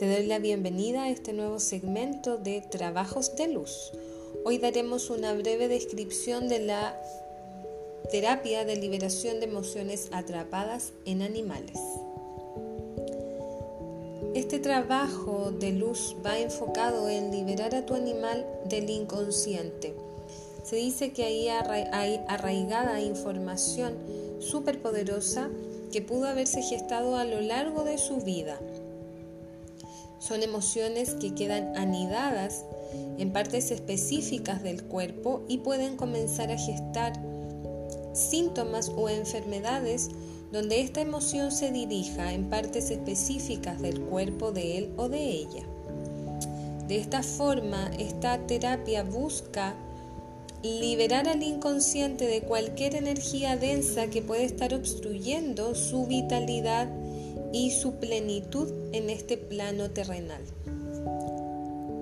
Te doy la bienvenida a este nuevo segmento de Trabajos de Luz. Hoy daremos una breve descripción de la terapia de liberación de emociones atrapadas en animales. Este trabajo de luz va enfocado en liberar a tu animal del inconsciente. Se dice que ahí hay arraigada información superpoderosa que pudo haberse gestado a lo largo de su vida son emociones que quedan anidadas en partes específicas del cuerpo y pueden comenzar a gestar síntomas o enfermedades donde esta emoción se dirija en partes específicas del cuerpo de él o de ella. De esta forma, esta terapia busca liberar al inconsciente de cualquier energía densa que puede estar obstruyendo su vitalidad y su plenitud en este plano terrenal.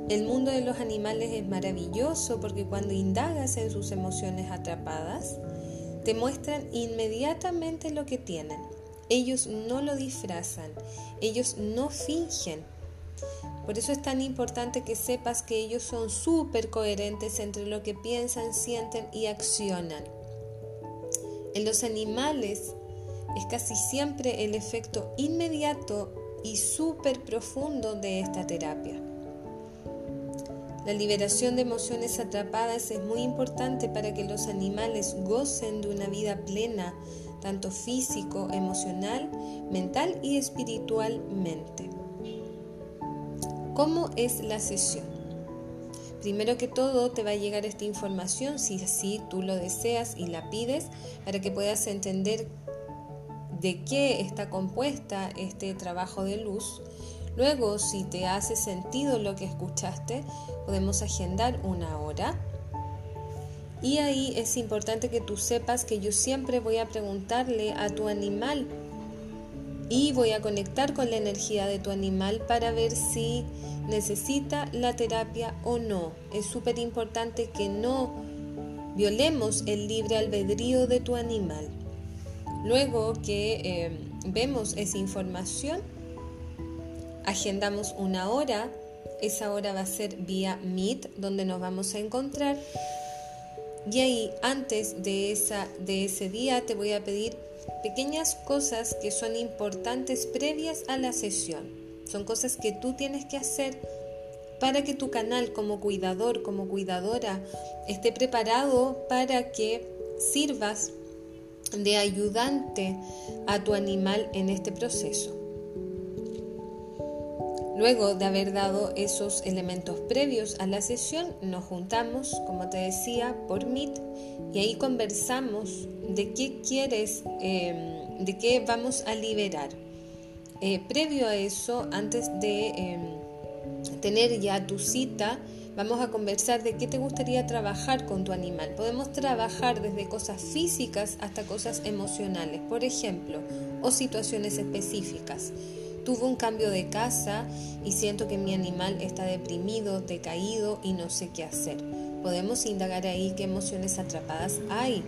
El mundo de los animales es maravilloso porque cuando indagas en sus emociones atrapadas, te muestran inmediatamente lo que tienen. Ellos no lo disfrazan, ellos no fingen. Por eso es tan importante que sepas que ellos son súper coherentes entre lo que piensan, sienten y accionan. En los animales es casi siempre el efecto inmediato y súper profundo de esta terapia. La liberación de emociones atrapadas es muy importante para que los animales gocen de una vida plena, tanto físico, emocional, mental y espiritualmente. ¿Cómo es la sesión? Primero que todo te va a llegar esta información si así tú lo deseas y la pides para que puedas entender de qué está compuesta este trabajo de luz. Luego, si te hace sentido lo que escuchaste, podemos agendar una hora. Y ahí es importante que tú sepas que yo siempre voy a preguntarle a tu animal y voy a conectar con la energía de tu animal para ver si necesita la terapia o no. Es súper importante que no violemos el libre albedrío de tu animal. Luego que eh, vemos esa información, agendamos una hora. Esa hora va a ser vía Meet, donde nos vamos a encontrar. Y ahí, antes de, esa, de ese día, te voy a pedir pequeñas cosas que son importantes previas a la sesión. Son cosas que tú tienes que hacer para que tu canal como cuidador, como cuidadora, esté preparado para que sirvas de ayudante a tu animal en este proceso. Luego de haber dado esos elementos previos a la sesión, nos juntamos, como te decía, por Meet y ahí conversamos de qué quieres, em, de qué vamos a liberar. Eh, previo a eso, antes de em, tener ya tu cita, Vamos a conversar de qué te gustaría trabajar con tu animal. Podemos trabajar desde cosas físicas hasta cosas emocionales, por ejemplo, o situaciones específicas. Tuve un cambio de casa y siento que mi animal está deprimido, decaído y no sé qué hacer. Podemos indagar ahí qué emociones atrapadas hay.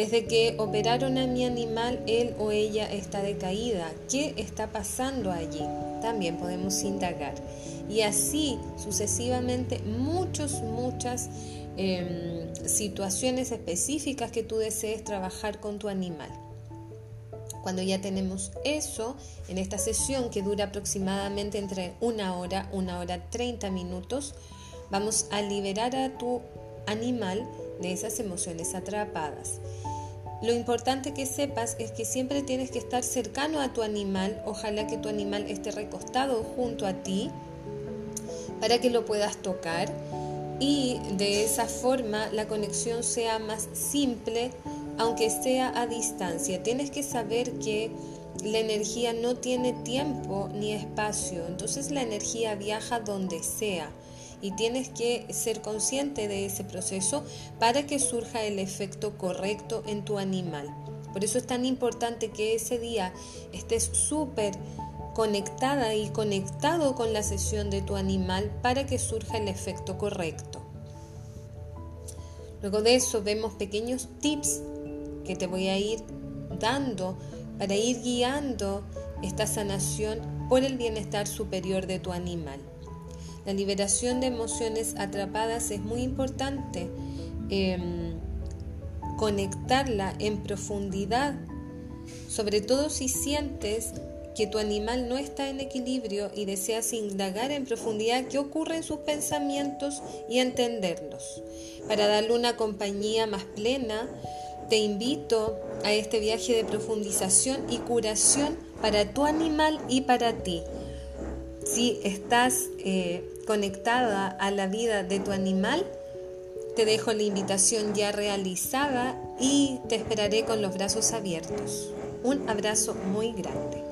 Desde que operaron a mi animal, él o ella está decaída. ¿Qué está pasando allí? También podemos indagar y así sucesivamente muchas, muchas em, situaciones específicas que tú desees trabajar con tu animal. Cuando ya tenemos eso, en esta sesión que dura aproximadamente entre una hora, una hora 30 minutos, vamos a liberar a tu animal de esas emociones atrapadas. Lo importante que sepas es que siempre tienes que estar cercano a tu animal, ojalá que tu animal esté recostado junto a ti, para que lo puedas tocar. Y de esa forma la conexión sea más simple aunque sea a distancia. Tienes que saber que la energía no tiene tiempo ni espacio, entonces la energía viaja donde sea y tienes que ser consciente de ese proceso para que surja el efecto correcto en tu animal. Por eso es tan importante que ese día estés súper conectada y conectado con la sesión de tu animal para que surja el efecto correcto. Luego de eso vemos pequeños tips que te voy a ir dando para ir guiando esta sanación por el bienestar superior de tu animal. La liberación de emociones atrapadas es muy importante. Em, conectarla en profundidad, sobre todo si sientes que tu animal no está en equilibrio y deseas indagar en profundidad qué ocurre en sus pensamientos y entenderlos. Para darle una compañía más plena, te invito a este viaje de profundización y curación para tu animal y para ti. Si estás eh, conectada a la vida de tu animal, te dejo la invitación ya realizada y te esperaré con los brazos abiertos. Un abrazo muy grande.